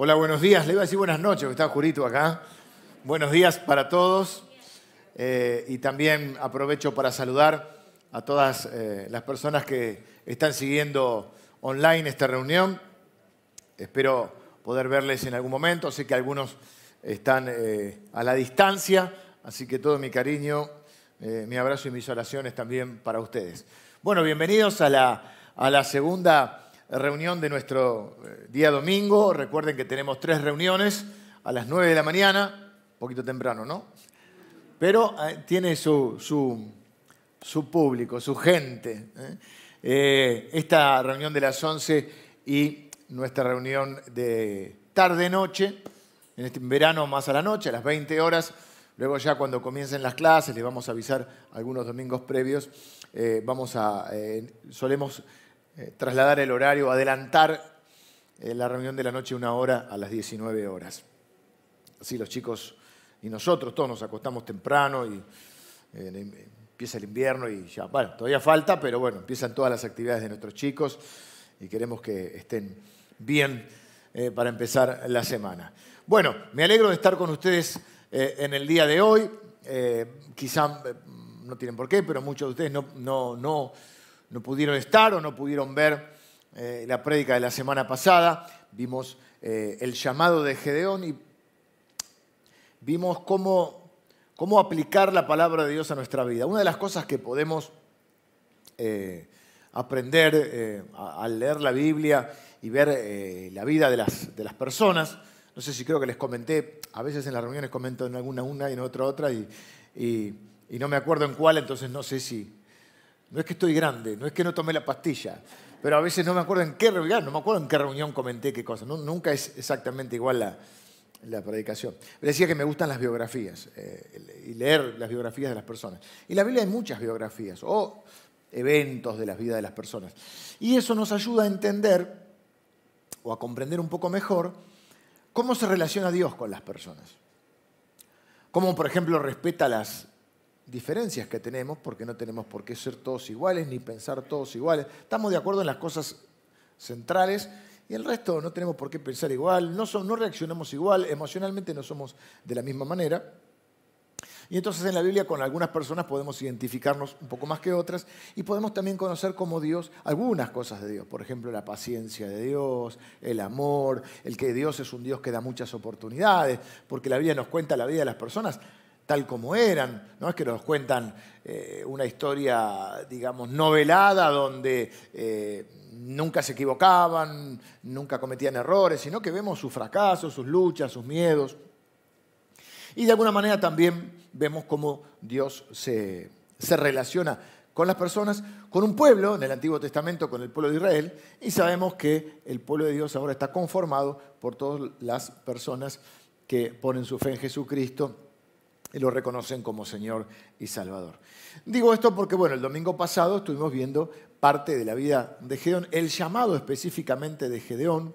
Hola, buenos días. Le iba a decir buenas noches, porque está Jurito acá. Buenos días para todos. Eh, y también aprovecho para saludar a todas eh, las personas que están siguiendo online esta reunión. Espero poder verles en algún momento. Sé que algunos están eh, a la distancia, así que todo mi cariño, mi abrazo y mis oraciones también para ustedes. Bueno, bienvenidos a la, a la segunda reunión de nuestro eh, día domingo. Recuerden que tenemos tres reuniones a las 9 de la mañana, poquito temprano, ¿no? Pero eh, tiene su, su, público, su gente. ¿eh? esta reunión de las 11 y nuestra reunión de tarde-noche, en este verano más a la noche, a las 20 horas. Luego ya cuando comiencen las clases, les vamos a avisar algunos domingos previos, vamos a, solemos eh, trasladar el horario, adelantar eh, la reunión de la noche una hora a las 19 horas. Así los chicos y nosotros todos nos acostamos temprano y eh, empieza el invierno y ya, bueno, todavía falta, pero bueno, empiezan todas las actividades de nuestros chicos y queremos que estén bien para empezar la semana. Bueno, me alegro de estar con ustedes en el día de hoy. quizá no tienen por qué, pero muchos de ustedes no, no, no no pudieron estar o no pudieron ver eh, la prédica de la semana pasada. Vimos eh, el llamado de Gedeón y vimos cómo, cómo, aplicar la palabra de Dios a nuestra vida. Una de las cosas que podemos eh, aprender al leer la Biblia y ver la vida de las, de las, personas, no sé si creo que les comenté, a veces en las reuniones comento en alguna una y en otra otra y, y no me acuerdo en cuál, entonces no sé si, no es que estoy grande, no es que no tomé la pastilla, pero a veces no me acuerdo en qué reunión, no me acuerdo en qué reunión comenté qué cosa. nunca es exactamente igual la, predicación. decía que me gustan las biografías eh, y leer las biografías de las personas. Y en la Biblia hay muchas biografías o eventos de la vida de las personas. Y eso nos ayuda a entender o a comprender un poco mejor cómo se relaciona Dios con las personas. Cómo, por ejemplo, respeta las diferencias que tenemos, porque no tenemos por qué ser todos iguales ni pensar todos iguales. Estamos de acuerdo en las cosas centrales y el resto no tenemos por qué pensar igual, no, no reaccionamos igual, emocionalmente no somos de la misma manera. Y entonces en la Biblia con algunas personas podemos identificarnos un poco más que otras y podemos también conocer como Dios algunas cosas de Dios. Por ejemplo, la paciencia de Dios, el amor, el que Dios es un Dios que da muchas oportunidades, porque la Biblia nos cuenta la vida de las personas tal como eran. No es que nos cuentan eh, una historia, digamos, novelada donde eh, nunca se equivocaban, nunca cometían errores, sino que vemos sus fracasos, sus luchas, sus miedos. Y de alguna manera también vemos cómo Dios se, se relaciona con las personas, con un pueblo, en el Antiguo Testamento con el pueblo de Israel, y sabemos que el pueblo de Dios ahora está conformado por todas las personas que ponen su fe en Jesucristo y lo reconocen como Señor y Salvador. Digo esto porque, bueno, el domingo pasado estuvimos viendo parte de la vida de Gedeón, el llamado específicamente de Gedeón,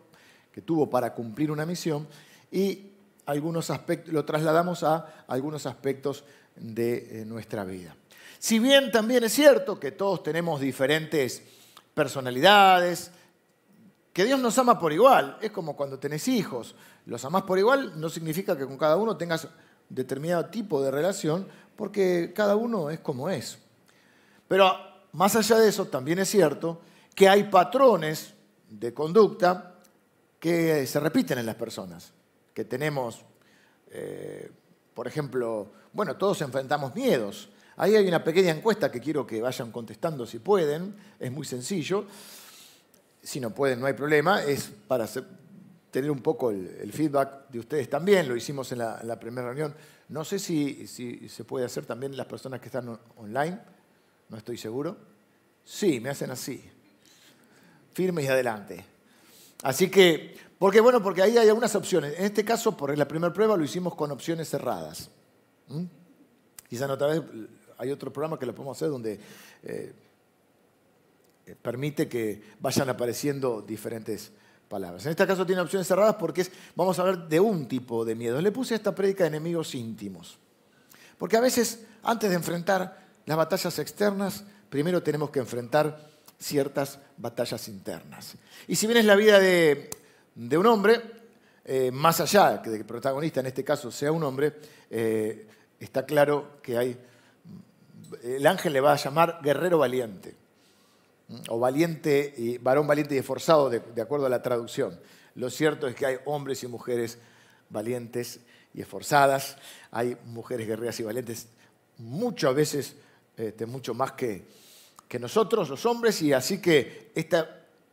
que tuvo para cumplir una misión, y algunos aspectos, lo trasladamos a algunos aspectos de eh, nuestra vida. Si bien también es cierto que todos tenemos diferentes personalidades, que Dios nos ama por igual, es como cuando tenés hijos, los amás por igual, no significa que con cada uno tengas determinado tipo de relación porque cada uno es como es. Pero más allá de eso, también es cierto que hay patrones de conducta que se repiten en las personas, que tenemos, eh, por ejemplo, bueno, todos enfrentamos miedos. Ahí hay una pequeña encuesta que quiero que vayan contestando si pueden, es muy sencillo. Si no pueden, no hay problema, es para tener un poco el, feedback de ustedes también, lo hicimos en la, primera reunión. No sé si, se puede hacer también las personas que están online, no estoy seguro. Sí, me hacen así, firmes y adelante. Así que, porque bueno, porque ahí hay algunas opciones. En este caso, por la primera prueba lo hicimos con opciones cerradas. ¿Mm? Quizá otra vez hay otro programa que lo podemos hacer donde eh, permite que vayan apareciendo diferentes en este caso tiene opciones cerradas porque es, vamos a hablar de un tipo de miedo. Le puse esta prédica de enemigos íntimos. Porque a veces, antes de enfrentar las batallas externas, primero tenemos que enfrentar ciertas batallas internas. Y si bien es la vida de, un hombre, eh, más allá de que el protagonista en este caso sea un hombre, eh, está claro que hay, el ángel le va a llamar guerrero valiente, o valiente, y, varón valiente y esforzado, de, acuerdo a la traducción. Lo cierto es que hay hombres y mujeres valientes y esforzadas, hay mujeres guerreras y valientes, muchas veces, este, mucho más que, que nosotros, los hombres, y así que este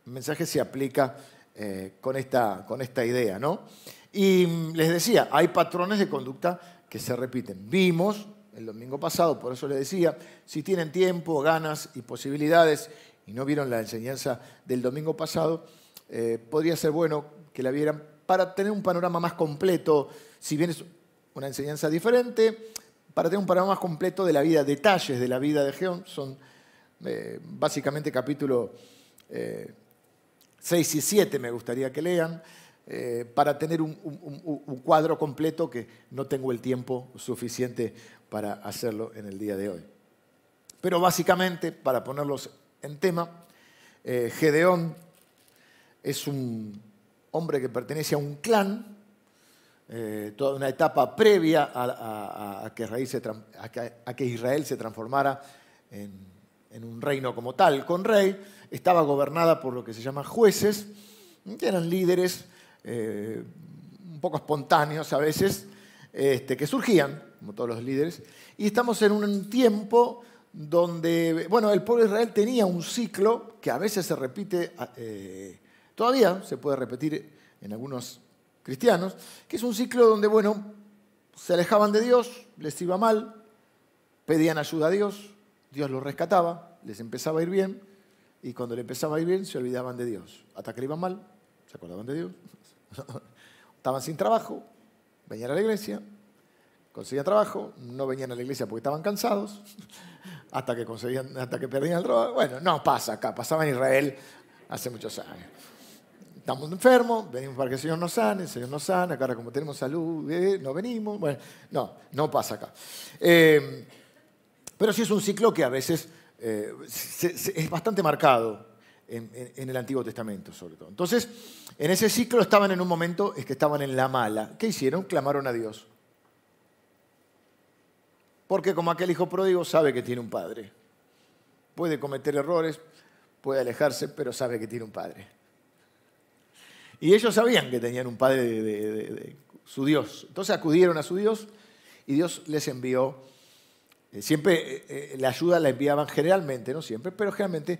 mensaje se aplica eh, con, esta, con esta idea. ¿no? Y les decía, hay patrones de conducta que se repiten. Vimos el domingo pasado, por eso les decía, si tienen tiempo, ganas y posibilidades y no vieron la enseñanza del domingo pasado, eh, podría ser bueno que la vieran para tener un panorama más completo, si bien es una enseñanza diferente, para tener un panorama más completo de la vida, detalles de la vida de Geón, son eh, básicamente capítulo 6 y 7 me gustaría que lean, eh, para tener un, cuadro completo que no tengo el tiempo suficiente para hacerlo en el día de hoy. Pero básicamente, para ponerlos en tema, eh, Gedeón es un hombre que pertenece a un clan, eh, toda una etapa previa a, que, Israel se transformara en un reino como tal, con rey. Estaba gobernada por lo que se llama jueces, que eran líderes eh, un poco espontáneos a veces, este, que surgían, como todos los líderes, y estamos en un tiempo donde, bueno, el pueblo de Israel tenía un ciclo que a veces se repite, eh, todavía se puede repetir en algunos cristianos, que es un ciclo donde, bueno, se alejaban de Dios, les iba mal, pedían ayuda a Dios, Dios los rescataba, les empezaba a ir bien, y cuando le empezaba a ir bien se olvidaban de Dios. Hasta que le iban mal, se acordaban de Dios. estaban sin trabajo, venían a la iglesia, conseguían trabajo, no venían a la iglesia porque estaban cansados, hasta que, conseguían, hasta que perdían el trabajo. Bueno, no pasa acá, pasaba en Israel hace muchos años. Estamos enfermos, venimos para que el Señor nos sane, el Señor nos sana, ahora como tenemos salud, eh, no venimos. Bueno, no, no pasa acá. Eh, pero sí es un ciclo que a veces eh, es bastante marcado en, el Antiguo Testamento, sobre todo. Entonces, en ese ciclo estaban en un momento, es que estaban en la mala. ¿Qué hicieron? Clamaron a Dios. Porque como aquel hijo pródigo sabe que tiene un padre. Puede cometer errores, puede alejarse, pero sabe que tiene un padre. Y ellos sabían que tenían un padre de su Dios. Entonces acudieron a su Dios y Dios les envió eh, siempre eh, eh, la ayuda la enviaban generalmente, no siempre, pero generalmente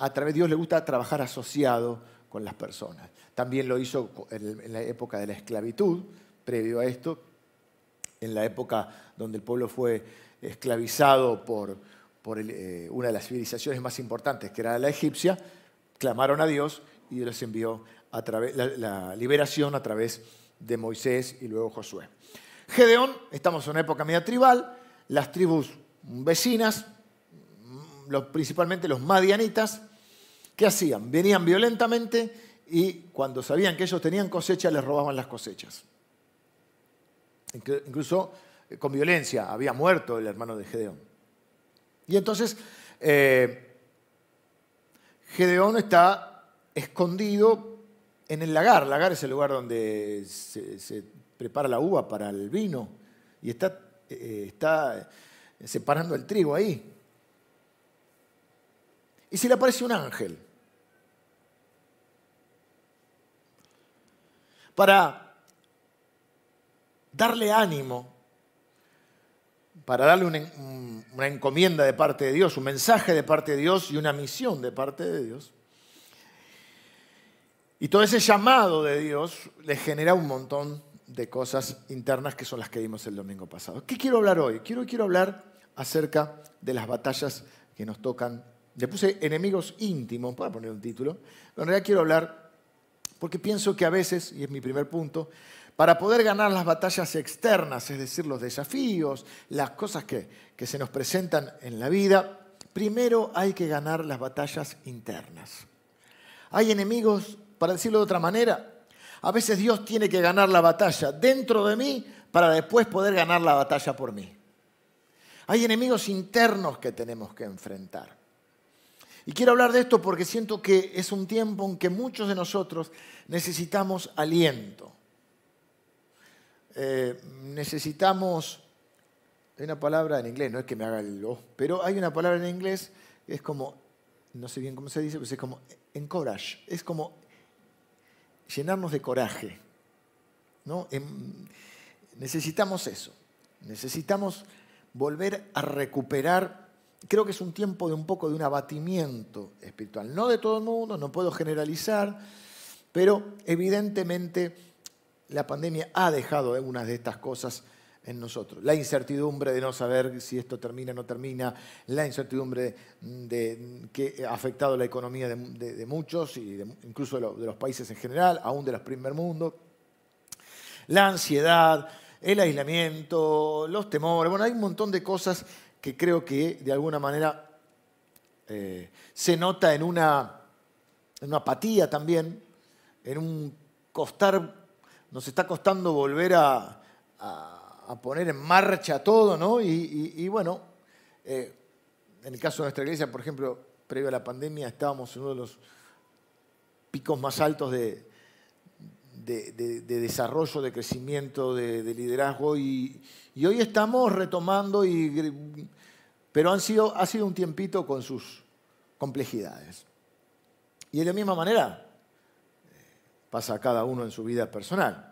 a través de Dios le gusta trabajar asociado con las personas. También lo hizo en la época de la esclavitud, previo a esto, en la época donde el pueblo fue esclavizado por, por una de las civilizaciones más importantes, que era la egipcia, clamaron a Dios y les envió la liberación a través de Moisés y luego Josué. Gedeón, estamos en una época media tribal, las tribus vecinas, principalmente los madianitas, ¿qué hacían? Venían violentamente y cuando sabían que ellos tenían cosecha les robaban las cosechas. Incluso eh, con violencia había muerto el hermano de Gedeón. Y entonces eh, Gedeón está escondido en el lagar. lagar es el lugar donde se, prepara la uva para el vino. Y está eh, está separando el trigo ahí. Y se le aparece un ángel. Para darle ánimo, para darle una, encomienda de parte de Dios, un mensaje de parte de Dios y una misión de parte de Dios. Y todo ese llamado de Dios le genera un montón de cosas internas que son las que vimos el domingo pasado. ¿Qué quiero hablar hoy? Quiero, quiero hablar acerca de las batallas que nos tocan. Le puse enemigos íntimos, para poner un título, en realidad quiero hablar porque pienso que a veces, y es mi primer punto, para poder ganar las batallas externas, es decir, los desafíos, las cosas que, que se nos presentan en la vida, primero hay que ganar las batallas internas. Hay enemigos, para decirlo de otra manera, a veces Dios tiene que ganar la batalla dentro de mí para después poder ganar la batalla por mí. Hay enemigos internos que tenemos que enfrentar. Y quiero hablar de esto porque siento que es un tiempo en que muchos de nosotros necesitamos aliento. Eh, necesitamos, hay una palabra en inglés, no es que me haga el lo, pero hay una palabra en inglés que es como, no sé bien cómo se dice, pero es como encourage, es como llenarnos de coraje. ¿no? Em, necesitamos eso, necesitamos volver a recuperar, creo que es un tiempo de un poco de un abatimiento espiritual, no de todo el mundo, no puedo generalizar, pero evidentemente la pandemia ha dejado algunas de estas cosas en nosotros. La incertidumbre de no saber si esto termina o no termina, la incertidumbre de, que ha afectado la economía de, muchos y incluso de, los países en general, aún de los primer mundo, la ansiedad, el aislamiento, los temores, bueno, hay un montón de cosas que creo que de alguna manera eh, se nota en una, en una apatía también, en un costar, nos está costando volver a, poner en marcha todo, ¿no? Y, bueno, eh, en el caso de nuestra iglesia, por ejemplo, previo a la pandemia, estábamos en uno de los picos más altos de, de, desarrollo, de crecimiento, de, liderazgo, y, hoy estamos retomando, pero han sido, ha sido un tiempito con sus complejidades. Y de la misma manera, pasa a cada uno en su vida personal.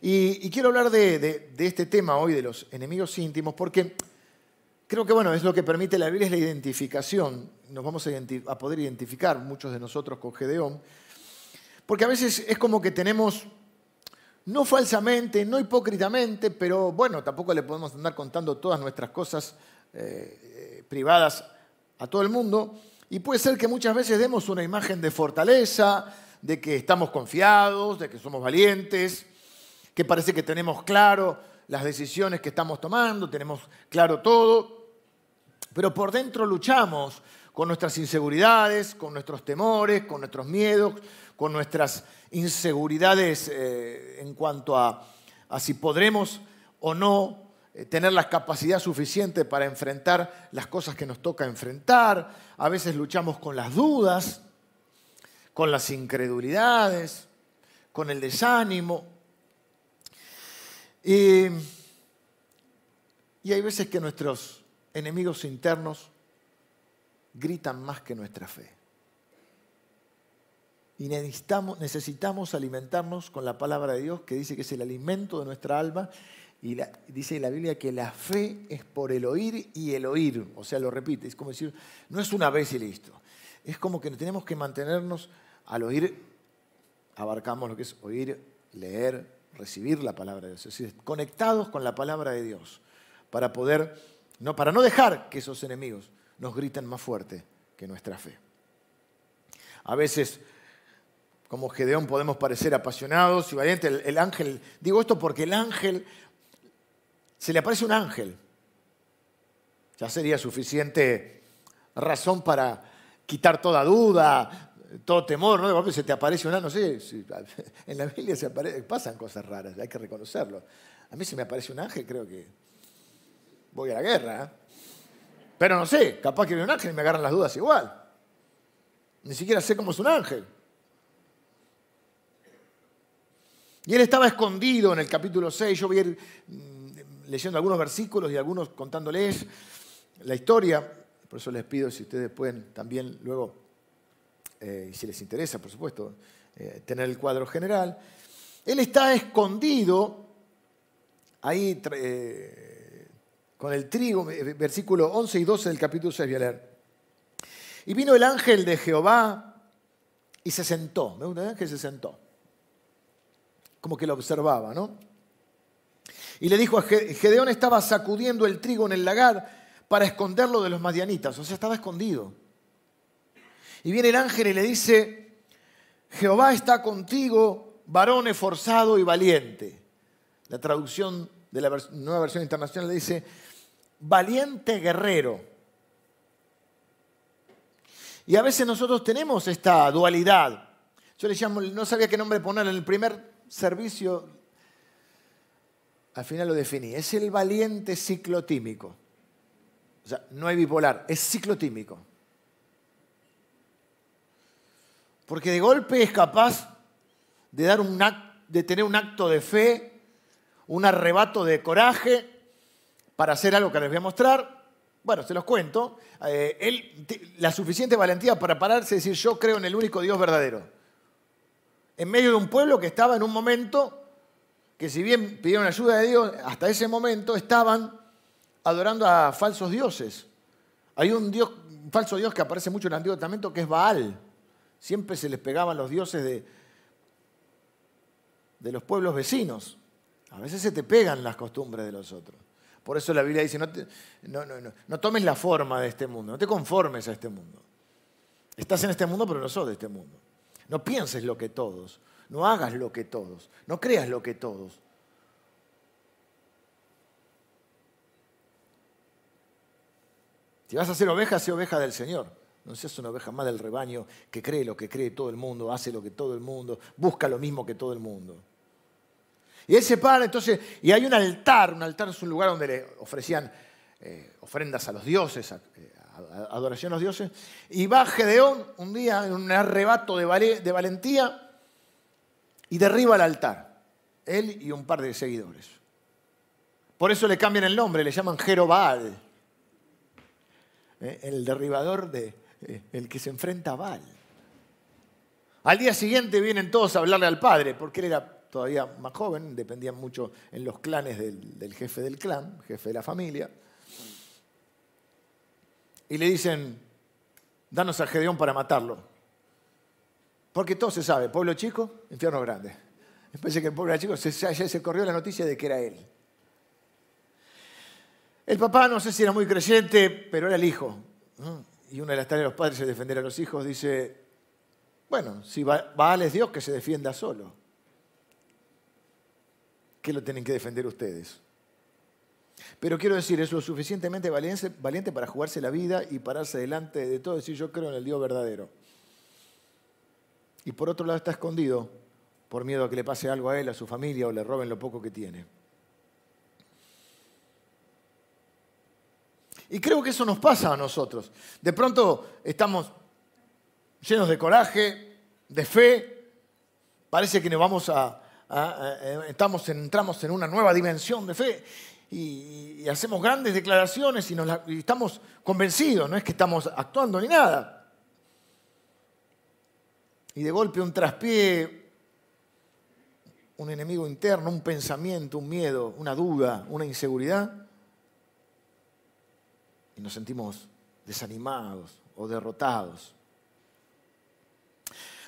Y, quiero hablar de, este tema hoy, de los enemigos íntimos, porque creo que bueno, es lo que permite la Biblia, es la identificación. Nos vamos a, poder identificar muchos de nosotros con Gedeón, porque a veces es como que tenemos, no falsamente, no hipócritamente, pero bueno, tampoco le podemos andar contando todas nuestras cosas eh, privadas a todo el mundo. Y puede ser que muchas veces demos una imagen de fortaleza, de que estamos confiados, de que somos valientes, que parece que tenemos claro las decisiones que estamos tomando, tenemos claro todo, pero por dentro luchamos con nuestras inseguridades, con nuestros temores, con nuestros miedos, con nuestras inseguridades eh, en cuanto a, si podremos o no eh, tener la capacidad suficiente para enfrentar las cosas que nos toca enfrentar. A veces luchamos con las dudas, con las incredulidades, con el desánimo. Y, hay veces que nuestros enemigos internos gritan más que nuestra fe. Y necesitamos, necesitamos, alimentarnos con la palabra de Dios, que dice que es el alimento de nuestra alma. Y dice la Biblia que la fe es por el oír y el oír. O sea, lo repite. Es como decir, no es una vez y listo. Es como que tenemos que mantenernos al oír, abarcamos lo que es oír, leer, recibir la palabra de Dios. Es decir, conectados con la palabra de Dios para poder, no, para no dejar que esos enemigos nos griten más fuerte que nuestra fe. A veces, como Gedeón, podemos parecer apasionados y valientes. El, el ángel, digo esto porque el ángel, se le aparece un ángel. Ya sería suficiente razón para quitar toda duda, todo temor, ¿no? se te aparece una, no sé, en la Biblia se pasan cosas raras, hay que reconocerlo. A mí se me aparece un ángel, creo que voy a la guerra. ¿eh? Pero no sé, capaz que viene un ángel y me agarran las dudas igual. Ni siquiera sé cómo es un ángel. Y él estaba escondido en el capítulo 6. Yo voy a ir mm, leyendo algunos versículos y algunos contándoles la historia. Por eso les pido si ustedes pueden también luego eh, si les interesa, por supuesto, eh, tener el cuadro general. Él está escondido ahí eh, con el trigo, versículo 11 y 12 del capítulo 6, voy a leer. Y vino el ángel de Jehová y se sentó. ¿Me gusta que se sentó? Como que lo observaba, ¿no? Y le dijo a Gedeón estaba sacudiendo el trigo en el lagar para esconderlo de los madianitas, o sea, estaba escondido. Y viene el ángel y le dice, Jehová está contigo, varón esforzado y valiente. La traducción de la nueva versión internacional le dice, valiente guerrero. Y a veces nosotros tenemos esta dualidad. Yo le llamo, no sabía qué nombre poner en el primer servicio, al final lo definí, es el valiente ciclotímico. O sea, no hay bipolar, es ciclotímico. Porque de golpe es capaz de, dar un tener un acto de fe un arrebato de coraje para hacer algo que les voy a mostrar. Bueno, se los cuento. Eh, él, la suficiente valentía para pararse y decir, yo creo en el único Dios verdadero. En medio de un pueblo que estaba en un momento que si bien pidieron ayuda de Dios, hasta ese momento estaban adorando a falsos dioses. Hay un, dios, un falso dios que aparece mucho en el Antiguo Testamento que es Baal. Siempre se les pegaban los dioses de, de los pueblos vecinos. A veces se te pegan las costumbres de los otros. Por eso la Biblia dice, no, no, no, no, tomes la forma de este mundo, no te conformes a este mundo. Estás en este mundo, pero no sos de este mundo. No pienses lo que todos, no hagas lo que todos, no creas lo que todos. Si vas a ser oveja, sé oveja del Señor. No seas una oveja más del rebaño que cree lo que cree todo el mundo, hace lo que todo el mundo, busca lo mismo que todo el mundo. Y él se para, entonces, y hay un altar, un altar es un lugar donde le ofrecían eh, ofrendas a los dioses, eh, adoración a los dioses, y va Gedeón un día en un arrebato de, valentía y derriba el altar, él y un par de seguidores. Por eso le cambian el nombre, le llaman Jerobal, eh, el derribador de, el que se enfrenta a Baal. Al día siguiente vienen todos a hablarle al padre, porque él era todavía más joven, dependían mucho en los clanes del, jefe del clan, jefe de la familia. Y le dicen, danos a Gedeón para matarlo. Porque todo se sabe, pueblo chico, infierno grande. Después que el pueblo chico se, se corrió la noticia de que era él. El papá no sé si era muy creyente, pero era el hijo. Y una de las tareas de los padres es defender a los hijos. Dice, bueno, si Baal es Dios, que se defienda solo. ¿Qué lo tienen que defender ustedes? Pero quiero decir, es lo suficientemente valiente, para jugarse la vida y pararse delante de todo y decir yo creo en el Dios verdadero. Y por otro lado está escondido por miedo a que le pase algo a él, a su familia o le roben lo poco que tiene. Y creo que eso nos pasa a nosotros. De pronto estamos llenos de coraje, de fe, parece que nos vamos a, eh, estamos, entramos en una nueva dimensión de fe y, hacemos grandes declaraciones y, y estamos convencidos, no es que estamos actuando ni nada. Y de golpe un traspié, un enemigo interno, un pensamiento, un miedo, una duda, una inseguridad, y nos sentimos desanimados o derrotados.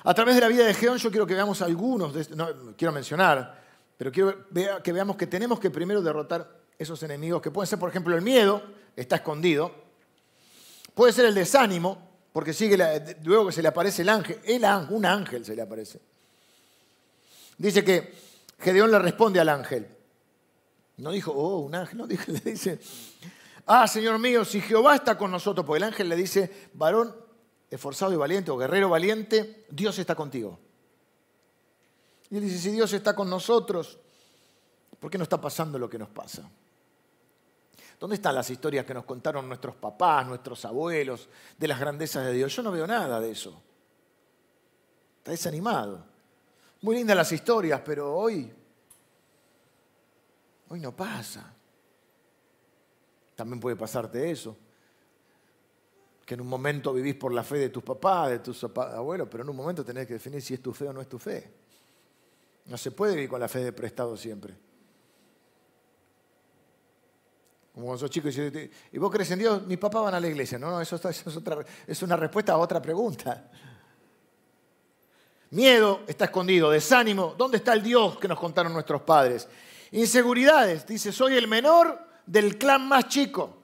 A través de la vida de Geón yo quiero que veamos algunos, no quiero mencionar, pero quiero que veamos que tenemos que primero derrotar esos enemigos, que pueden ser, por ejemplo, el miedo, está escondido, puede ser el desánimo, porque sigue luego que se le aparece el ángel, el ángel, un ángel se le aparece. Dice que Gedeón le responde al ángel. No dijo, oh, un ángel, no, le dice, ah, Señor mío, si Jehová está con nosotros, porque el ángel le dice, varón esforzado y valiente o guerrero valiente, Dios está contigo. Y él dice, si Dios está con nosotros, ¿por qué no está pasando lo que nos pasa? ¿Dónde están las historias que nos contaron nuestros papás, nuestros abuelos, de las grandezas de Dios? Yo no veo nada de eso. Está desanimado. Muy lindas las historias, pero hoy, hoy no pasa. También puede pasarte eso que en un momento vivís por la fe de tus papás, de tus abuelos, pero en un momento tenés que definir si es tu fe o no es tu fe. No se puede vivir con la fe de prestado siempre. Como cuando sos chico y ¿y vos crees en Dios? Mis papás van a la iglesia. No, no, eso, es, otra, es una respuesta a otra pregunta. Miedo está escondido, desánimo. ¿Dónde está el Dios que nos contaron nuestros padres? Inseguridades. Dice, soy el menor del clan más chico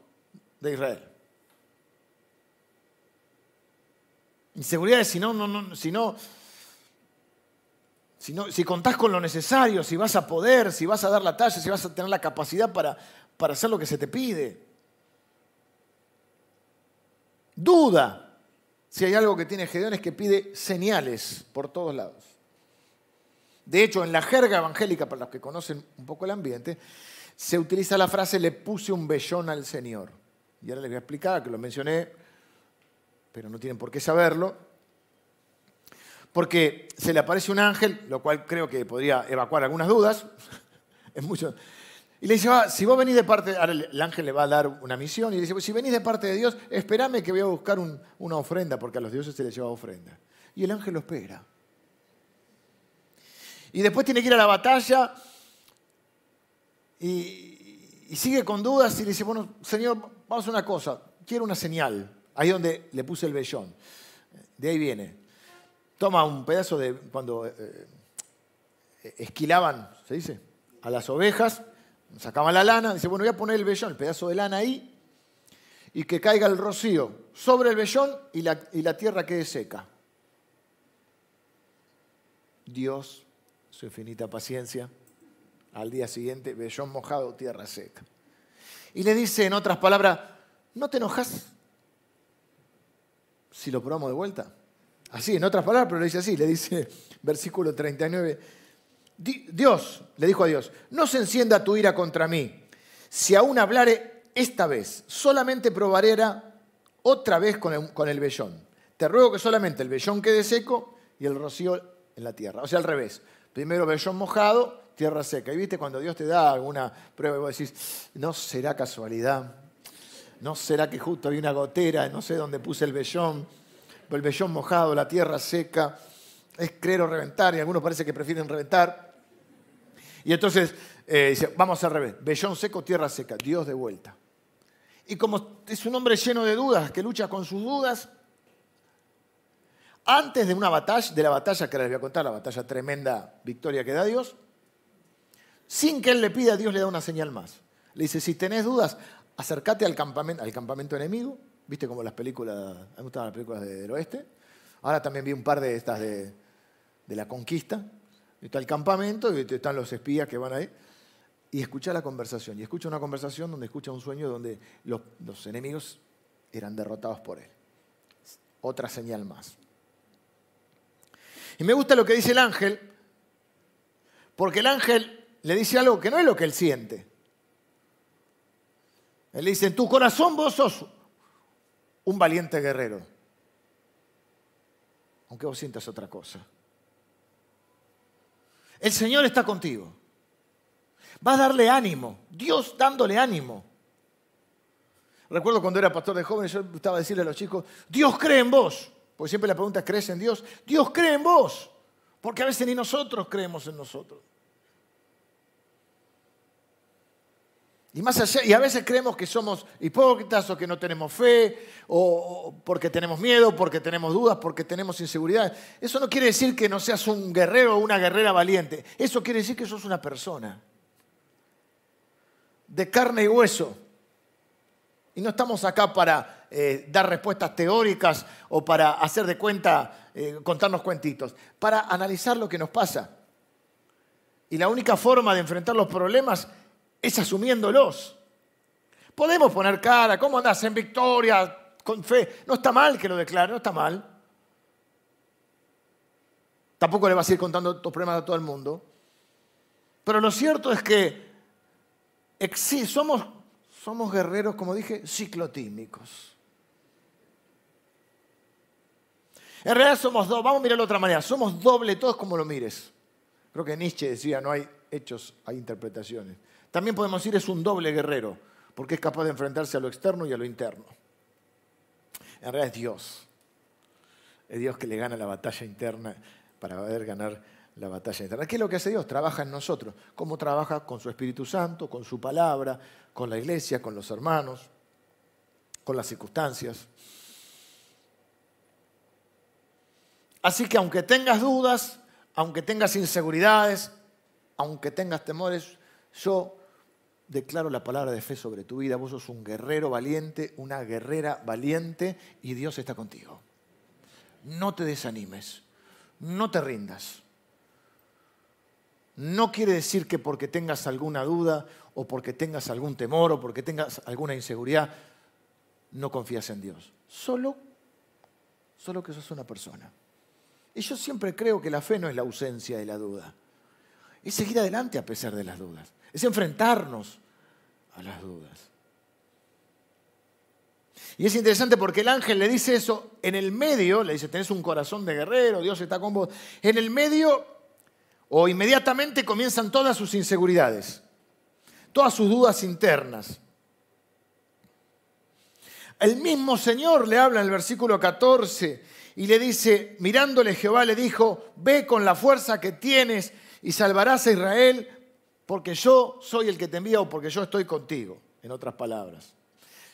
de Israel. Inseguridades si no, no, no, si no, si, no, si contás con lo necesario, si vas a poder, si vas a dar la talla, si vas a tener la capacidad para, para hacer lo que se te pide. Duda. Si hay algo que tiene Gedeón es que pide señales por todos lados. De hecho, en la jerga evangélica, para los que conocen un poco el ambiente, se utiliza la frase le puse un vellón al Señor. Y ahora les voy a explicar, que lo mencioné pero no tienen por qué saberlo, porque se le aparece un ángel, lo cual creo que podría evacuar algunas dudas. es mucho. Y le dice, ah, si vos venís de parte, ahora el ángel le va a dar una misión y le dice, pues si venís de parte de Dios, espérame que voy a buscar una ofrenda, porque a los dioses se les lleva ofrenda. Y el ángel lo espera. Y después tiene que ir a la batalla y, sigue con dudas y le dice, bueno, Señor, vamos a una cosa, quiero una señal. Ahí donde le puse el vellón. De ahí viene. Toma un pedazo de, cuando eh, esquilaban, ¿se dice? A las ovejas, sacaban la lana, dice, bueno, voy a poner el vellón, el pedazo de lana ahí, y que caiga el rocío sobre el vellón y la, y la tierra quede seca. Dios, su infinita paciencia, al día siguiente, vellón mojado, tierra seca. Y le dice en otras palabras, ¿no te enojas si lo probamos de vuelta? Así, en otras palabras, pero le dice así, le dice versículo 39, Dios, le dijo a Dios, no se encienda tu ira contra mí. Si aún hablare esta vez, solamente probaré otra vez con el, con el vellón. Te ruego que solamente el vellón quede seco y el rocío en la tierra. O sea, al revés. Primero vellón mojado, tierra seca. Y viste, cuando Dios te da alguna prueba y vos decís, no será casualidad, no será que justo hay una gotera, no sé dónde puse el vellón, el vellón mojado, la tierra seca es creer o reventar, y algunos parece que prefieren reventar. Y entonces eh, dice, vamos al revés, vellón seco, tierra seca, Dios de vuelta. Y como es un hombre lleno de dudas, que lucha con sus dudas, antes de una batalla, de la batalla que les voy a contar, la batalla tremenda, victoria que da Dios, sin que él le pida, Dios le da una señal más. Le dice, si tenés dudas, acércate al campamento, enemigo, viste como las películas, a mí me gustaban las películas del oeste, ahora también vi un par de estas de, de la conquista, está el campamento y están los espías que van ahí, y escucha la conversación. Y escucha una conversación donde escucha un sueño donde los, los enemigos eran derrotados por él. Otra señal más. Y me gusta lo que dice el ángel, porque el ángel le dice algo que no es lo que él siente. Él dice, en tu corazón vos sos un valiente guerrero, aunque vos sientas otra cosa. El Señor está contigo. Va a darle ánimo. Dios dándole ánimo. Recuerdo cuando era pastor de jóvenes, yo gustaba decirle a los chicos, Dios cree en vos. Porque siempre la pregunta es, ¿crees en Dios? Dios cree en vos. Porque a veces ni nosotros creemos en nosotros. Y más allá, y a veces creemos que somos hipócritas o que no tenemos fe, o, porque tenemos miedo, porque tenemos dudas, porque tenemos inseguridad. Eso no quiere decir que no seas un guerrero o una guerrera valiente. Eso quiere decir que sos una persona de carne y hueso. Y no estamos acá para eh, dar respuestas teóricas o para hacer de cuenta, eh, contarnos cuentitos, para analizar lo que nos pasa. Y la única forma de enfrentar los problemas es asumiéndolos. Podemos poner cara, ¿cómo andás en victoria, con fe? No está mal que lo declare, no está mal. Tampoco le vas a ir contando tus problemas a todo el mundo. Pero lo cierto es que somos, guerreros, como dije, ciclotímicos. En realidad somos dos, vamos a mirarlo de otra manera, somos doble, todos como lo mires. Creo que Nietzsche decía, no hay hechos, hay interpretaciones. También podemos decir es un doble guerrero, porque es capaz de enfrentarse a lo externo y a lo interno. En realidad es Dios. Es Dios que le gana la batalla interna para poder ganar la batalla interna. ¿Qué es lo que hace Dios? Trabaja en nosotros. ¿Cómo trabaja? Con su Espíritu Santo, con su palabra, con la iglesia, con los hermanos, con las circunstancias. Así que aunque tengas dudas, aunque tengas inseguridades, aunque tengas temores, yo declaro la palabra de fe sobre tu vida. Vos sos un guerrero valiente, una guerrera valiente y Dios está contigo. No te desanimes, no te rindas. No quiere decir que porque tengas alguna duda o porque tengas algún temor o porque tengas alguna inseguridad, no confías en Dios. Solo, solo que sos una persona. Y yo siempre creo que la fe no es la ausencia de la duda. Es seguir adelante a pesar de las dudas. Es enfrentarnos a las dudas. Y es interesante porque el ángel le dice eso en el medio, le dice, tenés un corazón de guerrero, Dios está con vos. En el medio, o inmediatamente comienzan todas sus inseguridades, todas sus dudas internas. El mismo Señor le habla en el versículo 14 y le dice, mirándole Jehová le dijo, ve con la fuerza que tienes y salvarás a Israel porque yo soy el que te envía o porque yo estoy contigo, en otras palabras.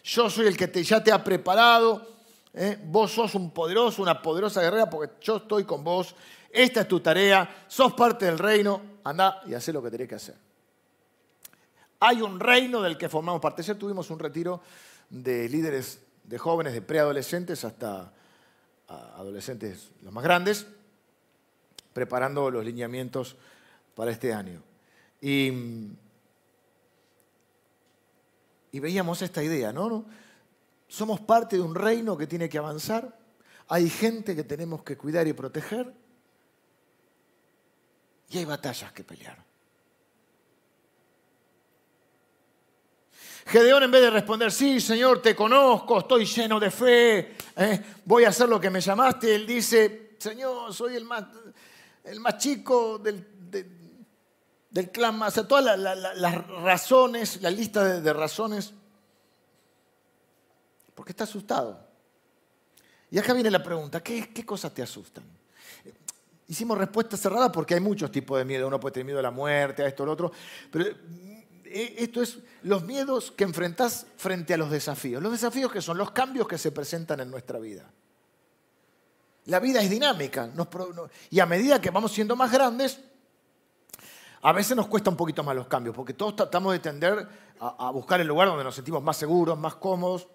Yo soy el que te, ya te ha preparado, ¿eh? vos sos un poderoso, una poderosa guerrera porque yo estoy con vos, esta es tu tarea, sos parte del reino, anda y haz lo que tenés que hacer. Hay un reino del que formamos parte. Ayer tuvimos un retiro de líderes de jóvenes, de preadolescentes hasta adolescentes los más grandes, preparando los lineamientos para este año. Y, veíamos esta idea, ¿no? Somos parte de un reino que tiene que avanzar, hay gente que tenemos que cuidar y proteger, y hay batallas que pelear. Gedeón en vez de responder, sí, Señor, te conozco, estoy lleno de fe, ¿eh? voy a hacer lo que me llamaste, él dice, Señor, soy el más, el más chico del, del clan, sea, todas las razones, la lista de, razones, porque está asustado. Y acá viene la pregunta, ¿qué, qué cosas te asustan? Hicimos respuesta cerrada porque hay muchos tipos de miedo. Uno puede tener miedo a la muerte, a esto, a lo otro. Pero eh, esto es los miedos que enfrentás frente a los desafíos. Los desafíos que son los cambios que se presentan en nuestra vida. La vida es dinámica y a medida que vamos siendo más grandes, a veces nos cuesta un poquito más los cambios, porque todos tratamos de tender a, buscar el lugar donde nos sentimos más seguros, más cómodos.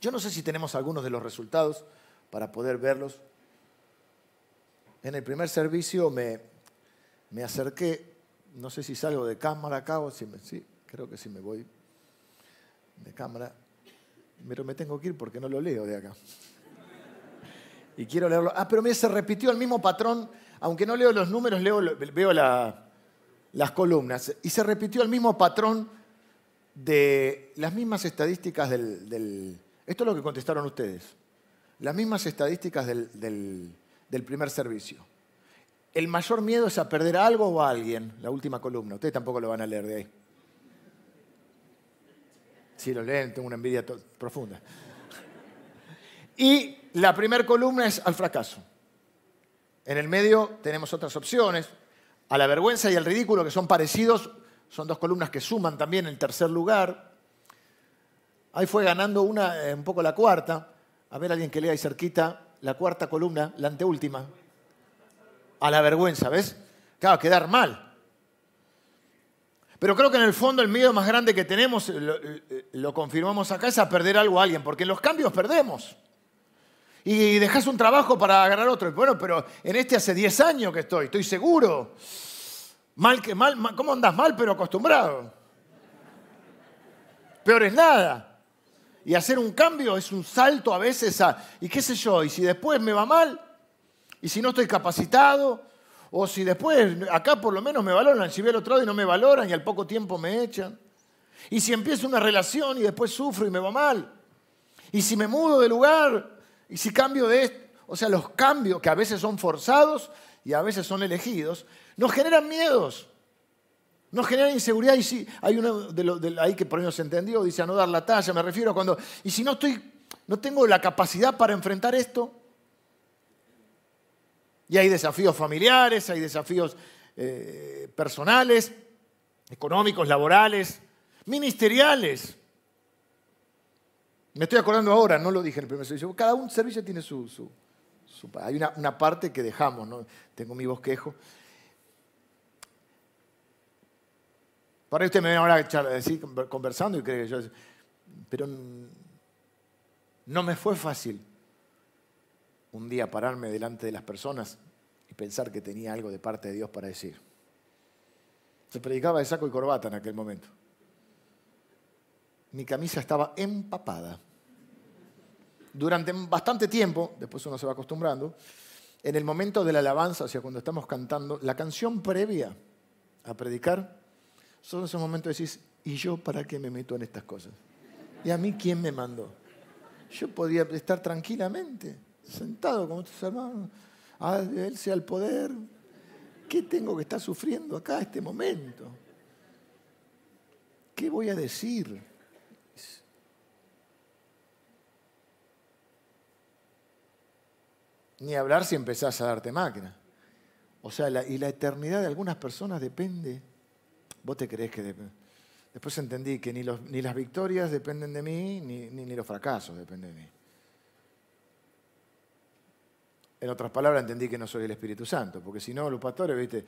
Yo no sé si tenemos algunos de los resultados para poder verlos. En el primer servicio me, me acerqué no sé si salgo de cámara acá o si me, sí, creo que sí me voy de cámara, pero me tengo que ir porque no lo leo de acá. Y quiero leerlo. Ah, pero me se repitió el mismo patrón, aunque no leo los números, leo, veo las columnas. Y se repitió el mismo patrón de las mismas estadísticas del, Esto es lo que contestaron ustedes. Las mismas estadísticas del primer servicio. El mayor miedo es a perder algo o a alguien, la última columna. Ustedes tampoco lo van a leer de ahí. Si lo leen, tengo una envidia profunda. Y la primera columna es al fracaso. En el medio tenemos otras opciones. A la vergüenza y al ridículo, que son parecidos, son dos columnas que suman también en tercer lugar. Ahí fue ganando una, eh, un poco la cuarta. A ver, alguien que lea ahí cerquita, la cuarta columna, la anteúltima a la vergüenza, ¿ves? Claro, quedar mal. Pero creo que en el fondo el miedo más grande que tenemos, lo, confirmamos acá, es a perder algo a alguien, porque en los cambios perdemos. Y dejas un trabajo para agarrar otro. Bueno, pero en este hace 10 años que estoy, estoy seguro. Mal que mal, ¿cómo andas mal pero acostumbrado? Peor es nada. Y hacer un cambio es un salto a veces a, y qué sé yo, y si después me va mal, y si no estoy capacitado, o si después acá por lo menos me valoran, si veo el otro lado y no me valoran y al poco tiempo me echan. Y si empiezo una relación y después sufro y me va mal. Y si me mudo de lugar y si cambio de esto. O sea, los cambios que a veces son forzados y a veces son elegidos, nos generan miedos. Nos generan inseguridad y si hay uno de, ahí que por ahí no se entendió, dice a no dar la talla, me refiero a cuando, y si no estoy, no tengo la capacidad para enfrentar esto, y hay desafíos familiares, hay desafíos eh, personales, económicos, laborales, ministeriales. Me estoy acordando ahora, no lo dije en el primer servicio. Cada un servicio tiene su... su, hay una, parte que dejamos, tengo mi bosquejo. Para usted me ven ahora conversando y cree que yo... Pero no me fue fácil un día pararme delante de las personas y pensar que tenía algo de parte de Dios para decir. Se predicaba de saco y corbata en aquel momento. Mi camisa estaba empapada. Durante bastante tiempo, después uno se va acostumbrando, en el momento de la alabanza, o sea, cuando estamos cantando, la canción previa a predicar, son esos momentos de decir, ¿y yo para qué me meto en estas cosas? ¿Y a mí quién me mandó? Yo podía estar tranquilamente sentado con otros hermanos. A Él sea el poder. qué tengo que estar sufriendo acá en este momento? ¿Qué voy a decir? Ni hablar si empezás a darte máquina. O sea, y la eternidad de algunas personas depende. ¿Vos te crees que depende? Después entendí que ni, las victorias dependen de mí, ni, los fracasos dependen de mí. En otras palabras, entendí que no soy el Espíritu Santo, porque si no, los pastores, viste,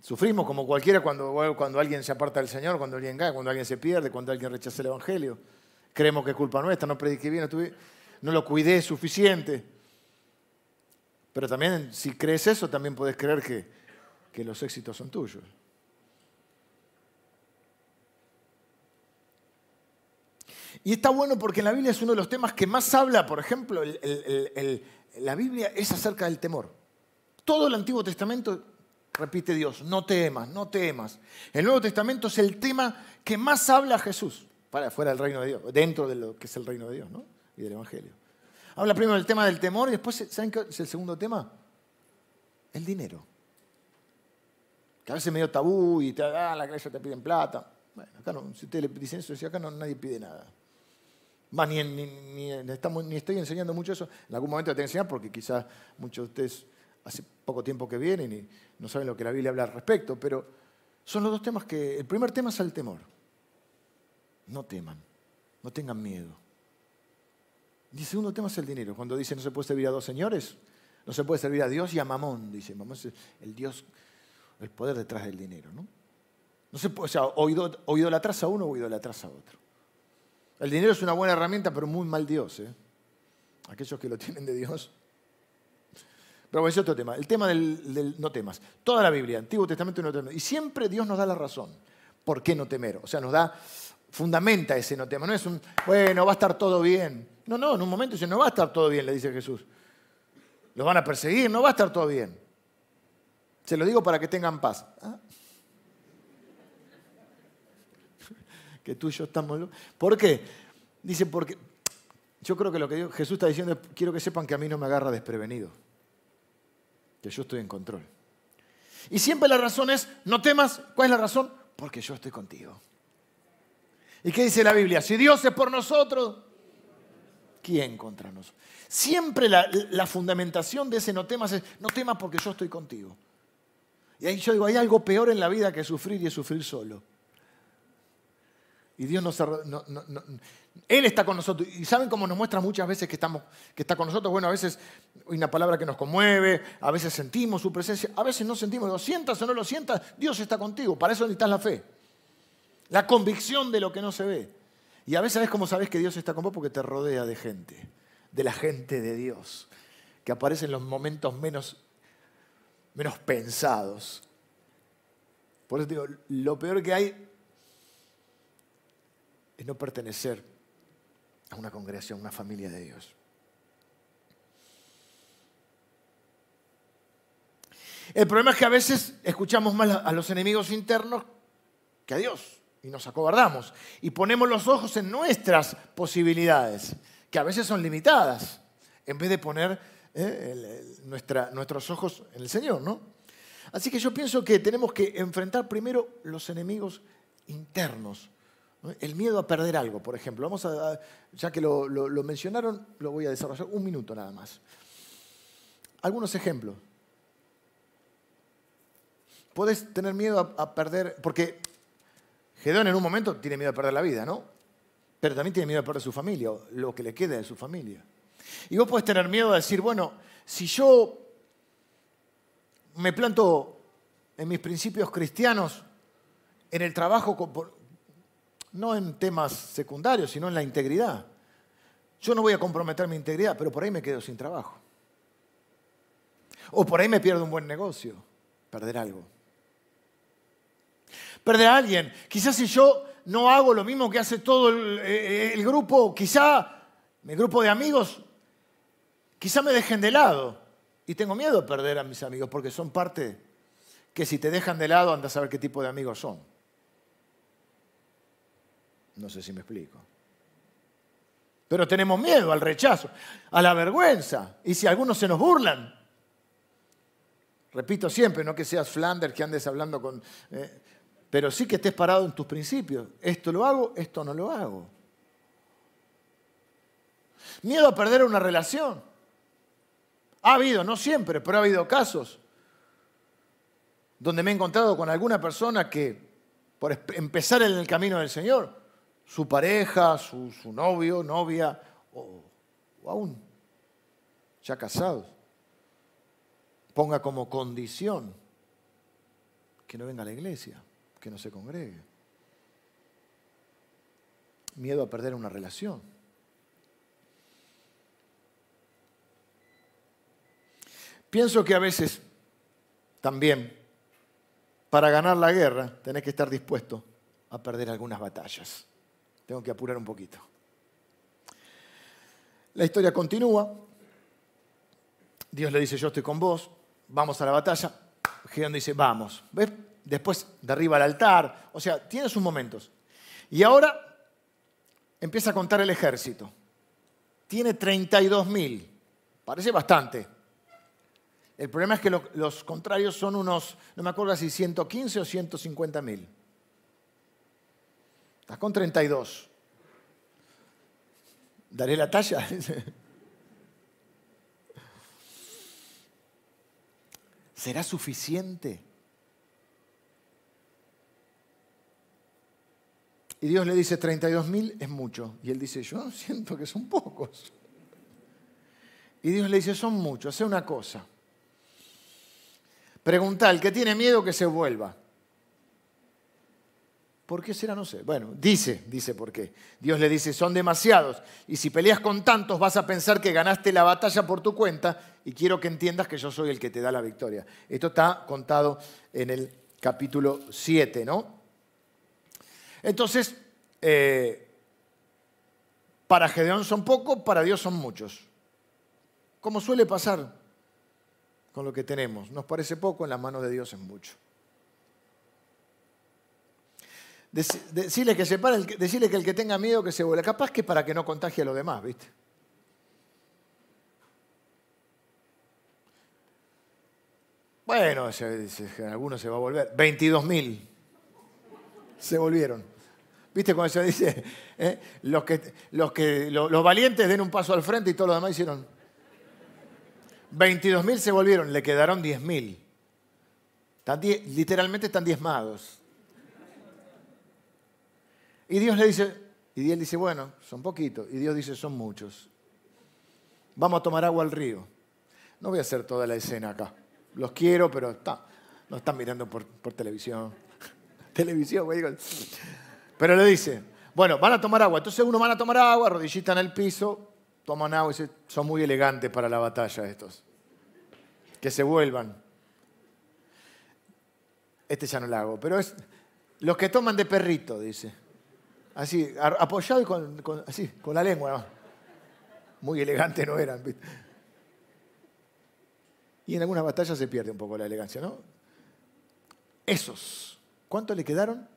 sufrimos como cualquiera cuando, cuando alguien se aparta del Señor, cuando alguien cae, cuando alguien se pierde, cuando alguien rechaza el Evangelio. Creemos que es culpa nuestra, no prediqué bien, no lo cuidé suficiente. Pero también, si crees eso, también puedes creer que, que los éxitos son tuyos. Y está bueno porque en la Biblia es uno de los temas que más habla, por ejemplo, la Biblia es acerca del temor. Todo el Antiguo Testamento repite Dios, no temas, no temas. El Nuevo Testamento es el tema que más habla Jesús, para fuera del reino de Dios, dentro de lo que es el reino de Dios ¿no? y del Evangelio. Habla primero del tema del temor y después, ¿saben qué es el segundo tema? El dinero. Que a veces es medio tabú y te, ah, la iglesia te piden plata. Bueno, acá no, si ustedes le dicen eso, si acá no, nadie pide nada. Más ni, ni, estoy enseñando mucho eso. En algún momento te voy a enseñar porque quizás muchos de ustedes hace poco tiempo que vienen y no saben lo que la Biblia habla al respecto, pero son los dos temas que... El primer tema es el temor. No teman, no tengan miedo. Y el segundo tema es el dinero. Cuando dice no se puede servir a dos señores, no se puede servir a Dios y a Mamón, dice. Mamón es el Dios, el poder detrás del dinero, ¿no? No se puede, o sea, o idolatras a uno o idolatras a otro. El dinero es una buena herramienta, pero muy mal Dios. ¿eh? Aquellos que lo tienen de Dios. Pero bueno, es otro tema. El tema del, no temas. Toda la Biblia, Antiguo Testamento y Nuevo Testamento. Y siempre Dios nos da la razón. ¿Por qué no temer? O sea, nos da, fundamenta ese no tema. No es un, bueno, va a estar todo bien. No, no, en un momento dice, no va a estar todo bien, le dice Jesús. Los van a perseguir, no va a estar todo bien. Se lo digo para que tengan paz. ¿Ah? que tú y yo estamos ¿Por qué? Dice, porque yo creo que lo que Jesús está diciendo es, quiero que sepan que a mí no me agarra desprevenido, que yo estoy en control. Y siempre la razón es, no temas, ¿cuál es la razón? Porque yo estoy contigo. ¿Y qué dice la Biblia? Si Dios es por nosotros, ¿quién contra nosotros? Siempre la, fundamentación de ese no temas es, no temas porque yo estoy contigo. Y ahí yo digo, hay algo peor en la vida que sufrir y es sufrir solo. Y Dios nos, Él está con nosotros. Y saben cómo nos muestra muchas veces que, estamos, que está con nosotros. Bueno, a veces hay una palabra que nos conmueve, a veces sentimos su presencia, a veces no sentimos. Lo sientas o no lo sientas, Dios está contigo. Para eso necesitas la fe. La convicción de lo que no se ve. Y a veces es como sabes que Dios está con vos porque te rodea de gente, de la gente de Dios, que aparece en los momentos menos, menos pensados. Por eso digo, lo peor que hay es no pertenecer a una congregación, a una familia de Dios. El problema es que a veces escuchamos más a los enemigos internos que a Dios y nos acobardamos y ponemos los ojos en nuestras posibilidades, que a veces son limitadas, en vez de poner eh, nuestros ojos en el Señor, ¿no? Así que yo pienso que tenemos que enfrentar primero los enemigos internos el miedo a perder algo, por ejemplo. Vamos a, ya que lo, mencionaron, lo voy a desarrollar un minuto nada más. Algunos ejemplos. Puedes tener miedo a, perder, porque Gedón en un momento tiene miedo a perder la vida, ¿no? Pero también tiene miedo a perder su familia, lo que le queda de su familia. Y vos puedes tener miedo a decir, bueno, si yo me planto en mis principios cristianos, en el trabajo no en temas secundarios, sino en la integridad. Yo no voy a comprometer mi integridad, pero por ahí me quedo sin trabajo. O por ahí me pierdo un buen negocio, perder algo. Perder a alguien. Quizás si yo no hago lo mismo que hace todo el, eh, grupo, quizá mi grupo de amigos, quizá me dejen de lado. Y tengo miedo de perder a mis amigos porque son parte que si te dejan de lado andas a saber qué tipo de amigos son. No sé si me explico. Pero tenemos miedo al rechazo, a la vergüenza. Y si algunos se nos burlan, Repito siempre, no que seas Flanders, que andes hablando con... eh, pero sí que estés parado en tus principios. Esto lo hago, esto no lo hago. Miedo a perder una relación. Ha habido, no siempre, pero ha habido casos donde me he encontrado con alguna persona que, por empezar en el camino del Señor, su pareja, su, su novio, novia, o, o aún ya casados, ponga como condición que no venga a la iglesia, que no se congregue. Miedo a perder una relación. Pienso que a veces también para ganar la guerra tenés que estar dispuesto a perder algunas batallas. Tengo que apurar un poquito. La historia continúa. Dios le dice, yo estoy con vos, vamos a la batalla. Gedeón dice, vamos. ¿Ves? Después derriba el altar. O sea, tiene sus momentos. Y ahora empieza a contar el ejército. Tiene 32 mil. Parece bastante. El problema es que lo- los contrarios son unos, no me acuerdo si 115 o 150 mil. Estás con 32. ¿Daré la talla? ¿Será suficiente? Y Dios le dice, 32 mil es mucho. Y él dice, yo siento que son pocos. Y Dios le dice, son muchos, haz una cosa. Pregunta, el que tiene miedo que se vuelva. ¿Por qué será? No sé. Bueno, dice, dice por qué. Dios le dice, son demasiados. Y si peleas con tantos vas a pensar que ganaste la batalla por tu cuenta y quiero que entiendas que yo soy el que te da la victoria. Esto está contado en el capítulo 7, ¿no? Entonces, eh, para Gedeón son pocos, para Dios son muchos. Como suele pasar con lo que tenemos. Nos parece poco, en las manos de Dios es mucho. Dec- Decirle que se el que- el que tenga miedo que se vuelva. Capaz que para que no contagie a los demás, ¿viste? Bueno, algunos se va a volver. 22.000 se volvieron. ¿Viste cuando se dice, eh, los, que, los, que, lo- los valientes den un paso al frente y todos los demás hicieron 22.000 se volvieron, le quedaron 10.000. Están die- literalmente están diezmados. Y Dios le dice, y Dios dice, bueno, son poquitos. Y Dios dice, son muchos. Vamos a tomar agua al río. No voy a hacer toda la escena acá. Los quiero, pero está, no están mirando por, por televisión. televisión, güey. Pero le dice, bueno, van a tomar agua. Entonces uno van a tomar agua, rodillita en el piso, toman agua y son muy elegantes para la batalla estos. Que se vuelvan. Este ya no lo hago, pero es los que toman de perrito, dice. Así, apoyado y con, así, con la lengua. Muy elegante no eran. Y en algunas batallas se pierde un poco la elegancia, ¿no? Esos, ¿cuántos le quedaron?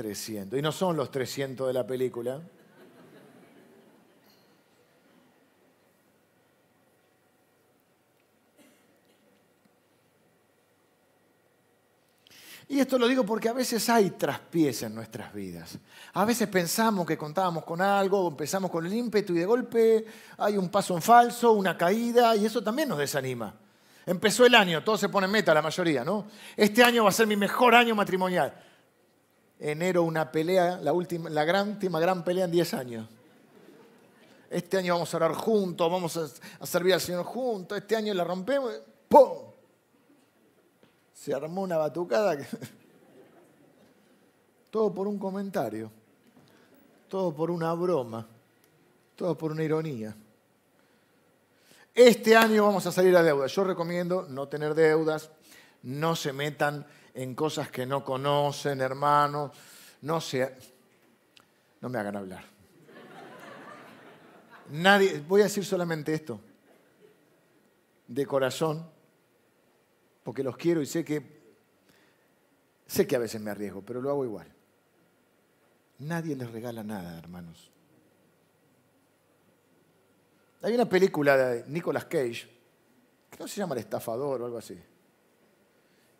300. Y no son los 300 de la película. Y esto lo digo porque a veces hay traspiés en nuestras vidas. A veces pensamos que contábamos con algo, empezamos con el ímpetu y de golpe hay un paso en falso, una caída, y eso también nos desanima. Empezó el año, todo se pone en meta, la mayoría, ¿no? Este año va a ser mi mejor año matrimonial. Enero una pelea, la última, la gran, última gran pelea en 10 años. Este año vamos a orar juntos, vamos a, servir al Señor juntos, este año la rompemos, ¡pum! se armó una batucada. todo por un comentario, todo por una broma, todo por una ironía. Este año vamos a salir a deuda. Yo recomiendo no tener deudas, no se metan en cosas que no conocen, hermanos, no se... No me hagan hablar. Nadie, voy a decir solamente esto, de corazón, porque los quiero y sé que sé que a veces me arriesgo, pero lo hago igual. Nadie les regala nada, hermanos. Hay una película de Nicolas Cage, que no se llama El estafador o algo así.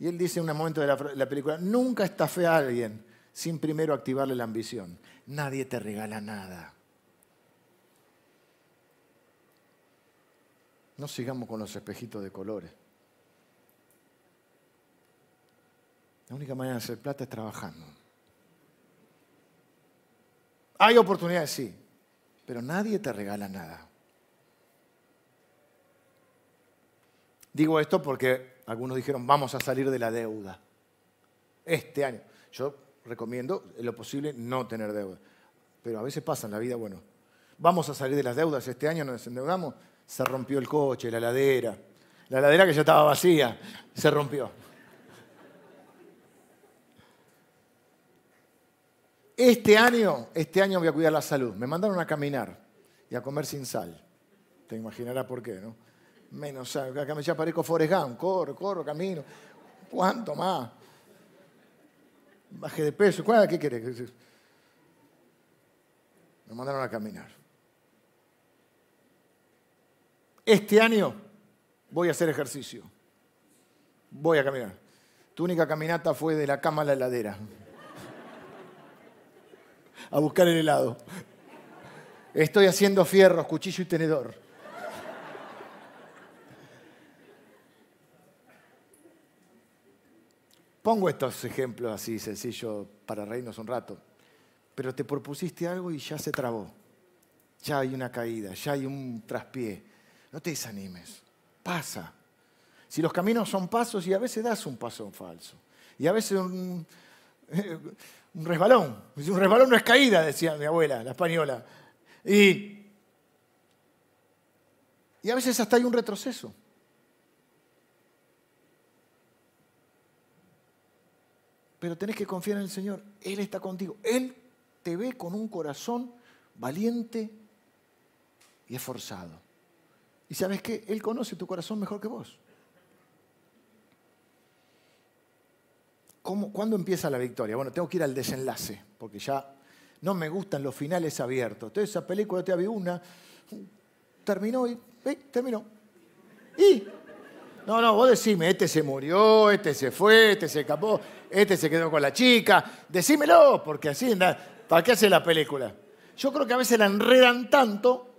Y él dice en un momento de la, la película, nunca estafé a alguien sin primero activarle la ambición. Nadie te regala nada. No sigamos con los espejitos de colores. La única manera de hacer plata es trabajando. Hay oportunidades, sí, pero nadie te regala nada. Digo esto porque algunos dijeron, vamos a salir de la deuda. Este año. Yo recomiendo, en lo posible, no tener deuda. Pero a veces pasa en la vida, bueno, vamos a salir de las deudas, este año nos endeudamos, se rompió el coche, la heladera. La heladera que ya estaba vacía, se rompió. Este año, este año voy a cuidar la salud. Me mandaron a caminar y a comer sin sal. Te imaginarás por qué, ¿no? Menos. Acá me parezco Forrest Gump. Corro, corro, camino. ¿Cuánto más? Baje de peso. ¿Qué querés? Me mandaron a caminar. Este año voy a hacer ejercicio. Voy a caminar. Tu única caminata fue de la cama a la heladera. A buscar el helado. Estoy haciendo fierros, cuchillo y tenedor. Pongo estos ejemplos así sencillos para reírnos un rato pero te propusiste algo y ya se trabó. Ya hay una caída, ya hay un traspié. No te desanimes, pasa. Si los caminos son pasos y a veces das un paso falso. Y a veces un, un resbalón. Un resbalón no es caída, decía mi abuela, la española. Y, y a veces hasta hay un retroceso. Pero tenés que confiar en el Señor. Él está contigo. Él te ve con un corazón valiente y esforzado. Y sabes qué? Él conoce tu corazón mejor que vos. ¿Cómo, ¿Cuándo empieza la victoria? Bueno, tengo que ir al desenlace, porque ya no me gustan los finales abiertos. Entonces esa película te había una, terminó y ¿eh? terminó. Y no, no, vos decime, este se murió, este se fue, este se escapó, este se quedó con la chica. Decímelo, porque así ¿Para qué hace la película? Yo creo que a veces la enredan tanto,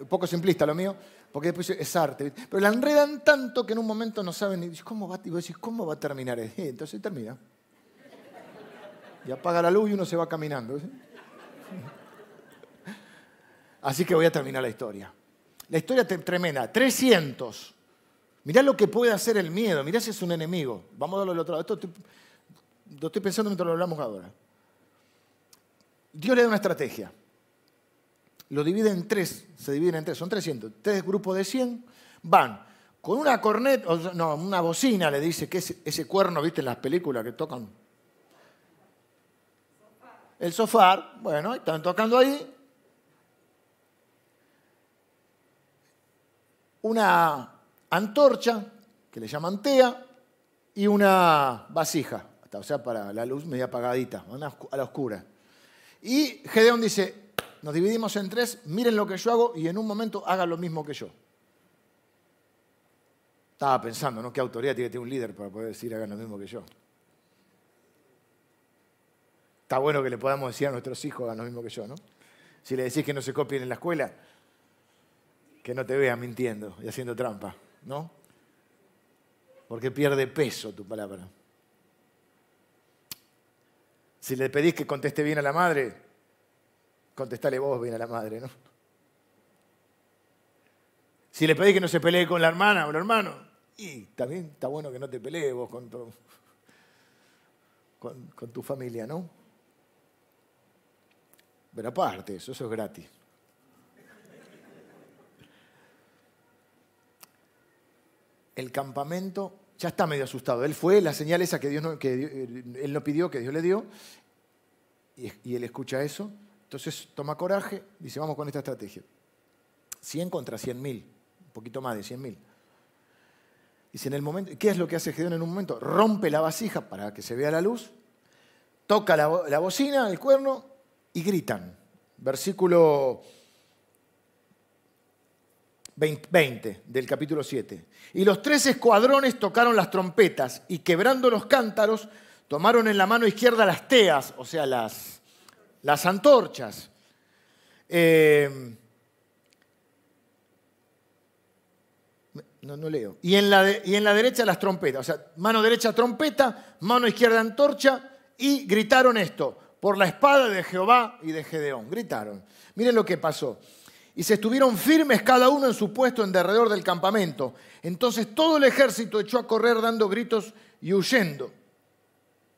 un poco simplista lo mío, porque después es arte, pero la enredan tanto que en un momento no saben ni cómo va, y ¿cómo va a terminar? entonces termina. Y apaga la luz y uno se va caminando. Así que voy a terminar la historia. La historia tremenda. 300. Mirá lo que puede hacer el miedo. Mirá si es un enemigo. Vamos a darlo al otro lado. Esto lo estoy pensando mientras lo hablamos ahora. Dios le da una estrategia. Lo divide en tres, se divide en tres, son 300. Tres grupos de 100 van con una corneta, no, una bocina, le dice que es ese cuerno, viste, en las películas que tocan. El sofá, bueno, están tocando ahí. Una antorcha, que le llaman tea, y una vasija, o sea, para la luz media apagadita, a la oscura. Y Gedeón dice, nos dividimos en tres, miren lo que yo hago y en un momento hagan lo mismo que yo. Estaba pensando, ¿no? ¿Qué autoridad tiene que tener un líder para poder decir hagan lo mismo que yo? Está bueno que le podamos decir a nuestros hijos hagan lo mismo que yo, ¿no? Si le decís que no se copien en la escuela, que no te vean mintiendo y haciendo trampa, ¿no? Porque pierde peso tu palabra. Si le pedís que conteste bien a la madre, contestale vos bien a la madre, ¿no? Si le pedís que no se pelee con la hermana o el hermano, y también está bueno que no te pelees vos con tu, con, tu familia, ¿no? Pero aparte, eso, eso es gratis. El campamento ya está medio asustado. Él fue, la señal esa que, Dios no, que él no pidió, que Dios le dio, y, él escucha eso. Entonces toma coraje, dice, vamos con esta estrategia. 100 contra 100 mil, un poquito más de 100 mil. Dice, en el momento, ¿qué es lo que hace Gedeón en un momento? Rompe la vasija para que se vea la luz, toca la, la bocina, el cuerno, y gritan. Versículo 20 del capítulo 7. Y los tres escuadrones tocaron las trompetas y quebrando los cántaros, tomaron en la mano izquierda las teas, o sea, las, las antorchas. Eh, no, no leo. Y en, la y en la derecha las trompetas, o sea, mano derecha trompeta, mano izquierda antorcha, y gritaron esto, por la espada de Jehová y de Gedeón. Gritaron. Miren lo que pasó y se estuvieron firmes cada uno en su puesto en derredor del campamento. Entonces todo el ejército echó a correr dando gritos y huyendo.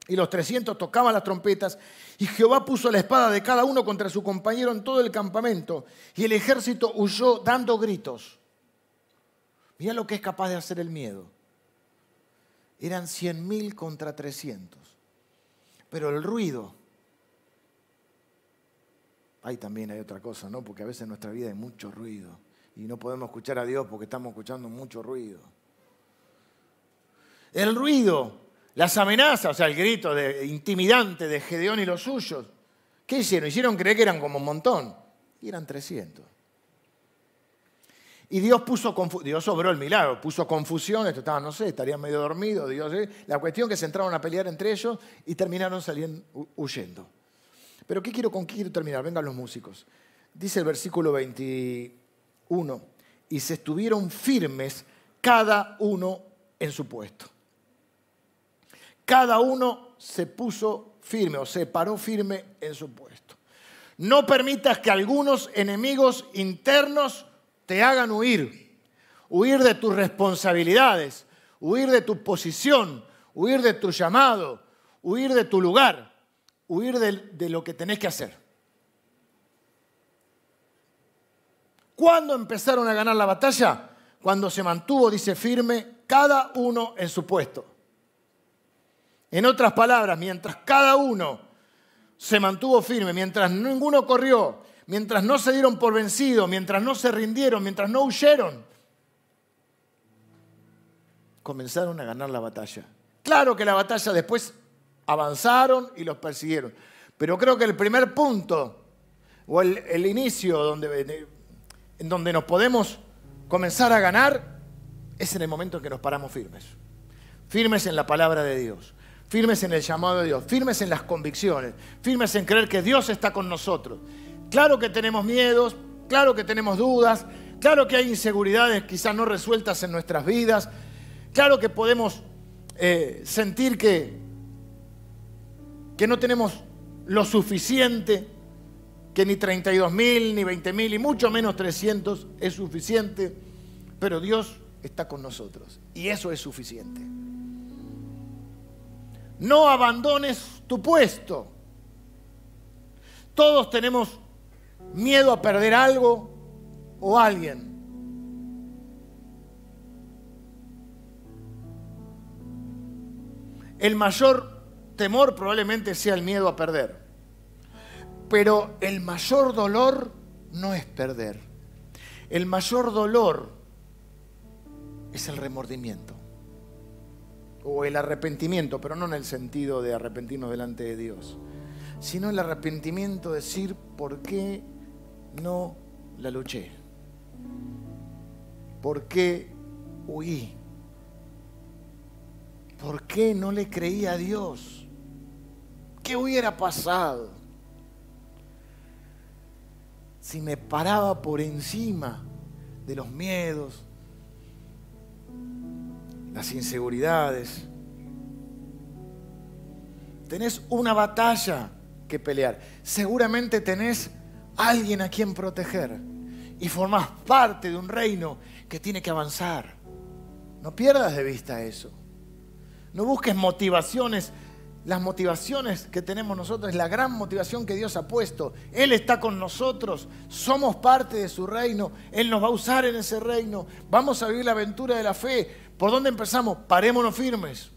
Y los trescientos tocaban las trompetas y Jehová puso la espada de cada uno contra su compañero en todo el campamento y el ejército huyó dando gritos. Mira lo que es capaz de hacer el miedo. Eran cien mil contra trescientos. Pero el ruido Ahí también hay otra cosa, ¿no? Porque a veces en nuestra vida hay mucho ruido y no podemos escuchar a Dios porque estamos escuchando mucho ruido. El ruido, las amenazas, o sea, el grito de, intimidante de Gedeón y los suyos. ¿Qué hicieron? Hicieron creer que eran como un montón. Y eran 300. Y Dios puso Dios obró el milagro, puso confusión, esto estaba, no sé, estarían medio dormidos, Dios, ¿eh? la cuestión que se entraron a pelear entre ellos y terminaron saliendo huyendo. Pero ¿qué quiero, ¿con qué quiero terminar? Vengan los músicos. Dice el versículo 21, y se estuvieron firmes cada uno en su puesto. Cada uno se puso firme o se paró firme en su puesto. No permitas que algunos enemigos internos te hagan huir, huir de tus responsabilidades, huir de tu posición, huir de tu llamado, huir de tu lugar huir de, lo que tenés que hacer. ¿Cuándo empezaron a ganar la batalla? Cuando se mantuvo, dice firme, cada uno en su puesto. En otras palabras, mientras cada uno se mantuvo firme, mientras ninguno corrió, mientras no se dieron por vencido, mientras no se rindieron, mientras no huyeron, comenzaron a ganar la batalla. Claro que la batalla después avanzaron y los persiguieron. Pero creo que el primer punto, o el, inicio donde, en donde nos podemos comenzar a ganar, es en el momento en que nos paramos firmes. Firmes en la palabra de Dios, firmes en el llamado de Dios, firmes en las convicciones, firmes en creer que Dios está con nosotros. Claro que tenemos miedos, claro que tenemos dudas, claro que hay inseguridades quizás no resueltas en nuestras vidas, claro que podemos eh, sentir que que no tenemos lo suficiente, que ni 32 mil, ni 20 mil, y mucho menos 300 es suficiente, pero Dios está con nosotros y eso es suficiente. No abandones tu puesto. Todos tenemos miedo a perder algo o alguien. El mayor temor probablemente sea el miedo a perder. Pero el mayor dolor no es perder. El mayor dolor es el remordimiento o el arrepentimiento, pero no en el sentido de arrepentirnos delante de Dios, sino el arrepentimiento de decir, ¿por qué no la luché? ¿Por qué huí? ¿Por qué no le creí a Dios? ¿Qué hubiera pasado si me paraba por encima de los miedos, las inseguridades? Tenés una batalla que pelear. Seguramente tenés alguien a quien proteger. Y formás parte de un reino que tiene que avanzar. No pierdas de vista eso. No busques motivaciones las motivaciones que tenemos nosotros, es la gran motivación que Dios ha puesto. Él está con nosotros, somos parte de su reino, Él nos va a usar en ese reino, vamos a vivir la aventura de la fe. ¿Por dónde empezamos? Parémonos firmes.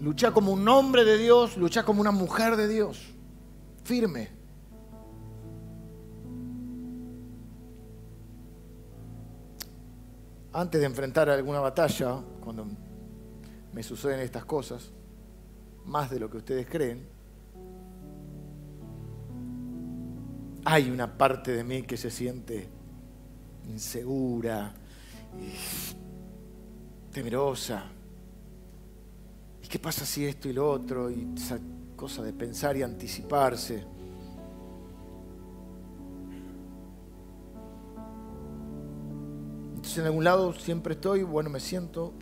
Lucha como un hombre de Dios, lucha como una mujer de Dios, firme. Antes de enfrentar alguna batalla, cuando me suceden estas cosas, más de lo que ustedes creen, hay una parte de mí que se siente insegura, temerosa. ¿Y qué pasa si esto y lo otro? Y esa cosa de pensar y anticiparse. En algún lado siempre estoy, bueno, me siento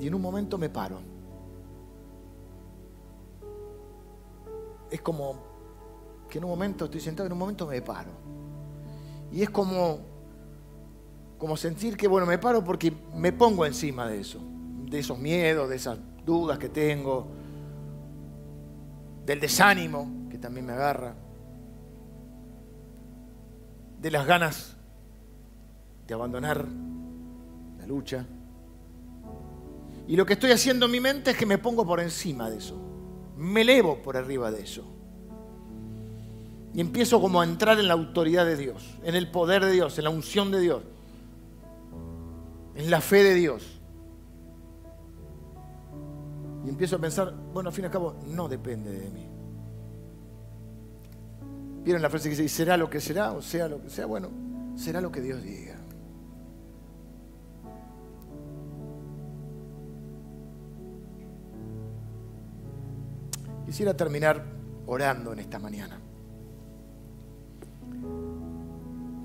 y en un momento me paro. Es como que en un momento estoy sentado, en un momento me paro. Y es como, como sentir que, bueno, me paro porque me pongo encima de eso, de esos miedos, de esas dudas que tengo, del desánimo que también me agarra, de las ganas de abandonar la lucha. Y lo que estoy haciendo en mi mente es que me pongo por encima de eso, me elevo por arriba de eso. Y empiezo como a entrar en la autoridad de Dios, en el poder de Dios, en la unción de Dios, en la fe de Dios. Y empiezo a pensar, bueno, al fin y al cabo, no depende de mí. ¿Vieron la frase que dice, será lo que será, o sea lo que sea? Bueno, será lo que Dios diga. Quisiera terminar orando en esta mañana.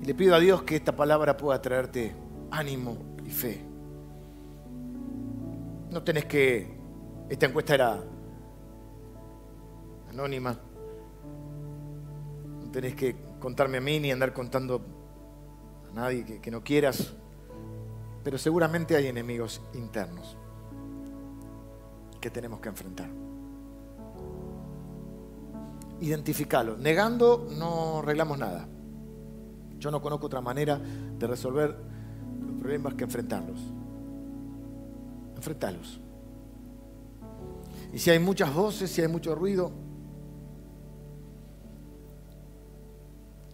Y le pido a Dios que esta palabra pueda traerte ánimo y fe. No tenés que... Esta encuesta era anónima. No tenés que contarme a mí ni andar contando a nadie que, que no quieras. Pero seguramente hay enemigos internos que tenemos que enfrentar. Identificarlos. Negando no arreglamos nada. Yo no conozco otra manera de resolver los problemas que enfrentarlos. Enfrentarlos. Y si hay muchas voces, si hay mucho ruido,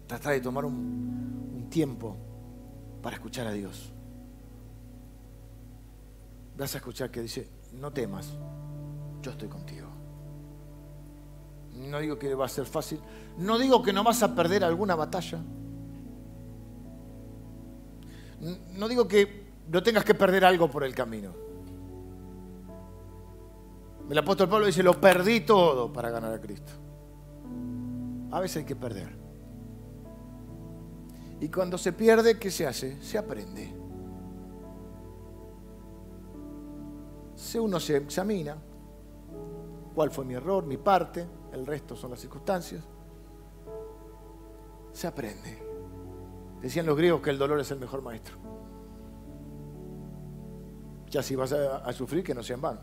trata de tomar un, un tiempo para escuchar a Dios. Vas a escuchar que dice, no temas, yo estoy contigo. No digo que va a ser fácil, no digo que no vas a perder alguna batalla. No digo que no tengas que perder algo por el camino. El apóstol Pablo dice, lo perdí todo para ganar a Cristo. A veces hay que perder. Y cuando se pierde, ¿qué se hace? Se aprende. Uno se examina, cuál fue mi error, mi parte, el resto son las circunstancias, se aprende. Decían los griegos que el dolor es el mejor maestro. Ya si vas a, sufrir, que no sea en vano.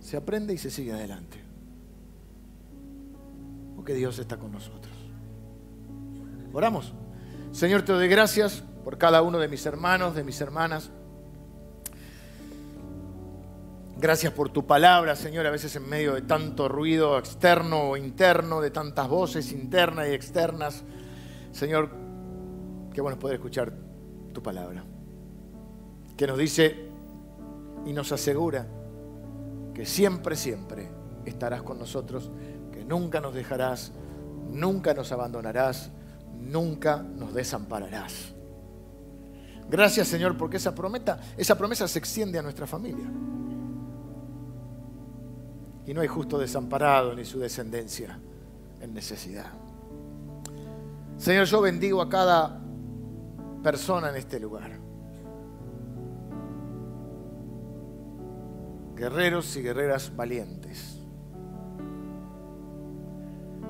Se aprende y se sigue adelante. Porque Dios está con nosotros. Oramos. Señor, te doy gracias por cada uno de mis hermanos, de mis hermanas. Gracias por tu palabra, Señor, a veces en medio de tanto ruido externo o interno, de tantas voces internas y externas. Señor, qué bueno poder escuchar tu palabra, que nos dice y nos asegura que siempre, siempre estarás con nosotros, que nunca nos dejarás, nunca nos abandonarás, nunca nos desampararás. Gracias Señor porque esa promesa, esa promesa se extiende a nuestra familia y no hay justo desamparado ni su descendencia en necesidad. Señor, yo bendigo a cada persona en este lugar. Guerreros y guerreras valientes,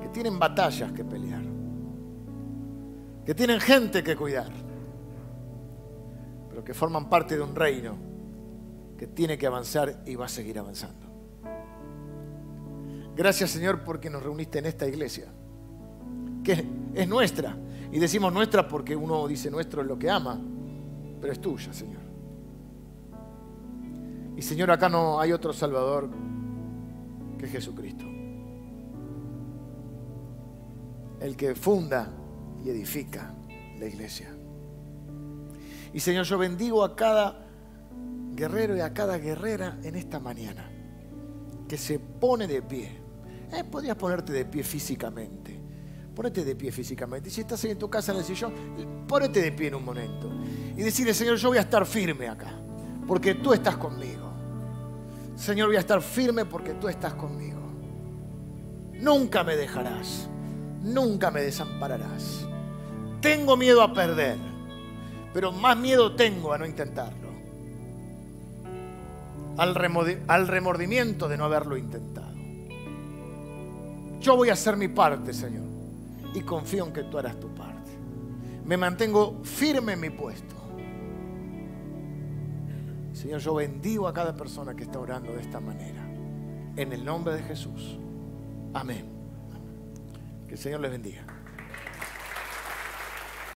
que tienen batallas que pelear, que tienen gente que cuidar, pero que forman parte de un reino que tiene que avanzar y va a seguir avanzando. Gracias Señor porque nos reuniste en esta iglesia, que es nuestra. Y decimos nuestra porque uno dice nuestro es lo que ama, pero es tuya, Señor. Y Señor, acá no hay otro Salvador que Jesucristo. El que funda y edifica la iglesia. Y Señor, yo bendigo a cada guerrero y a cada guerrera en esta mañana que se pone de pie. Eh, podrías ponerte de pie físicamente. Ponete de pie físicamente. Si estás en tu casa en el sillón, ponete de pie en un momento. Y decirle, Señor, yo voy a estar firme acá, porque tú estás conmigo. Señor, voy a estar firme porque tú estás conmigo. Nunca me dejarás, nunca me desampararás. Tengo miedo a perder, pero más miedo tengo a no intentarlo. Al, remordimiento de no haberlo intentado. Yo voy a hacer mi parte, Señor, y confío en que tú harás tu parte. Me mantengo firme en mi puesto. Señor, yo bendigo a cada persona que está orando de esta manera. En el nombre de Jesús. Amén. Que el Señor les bendiga.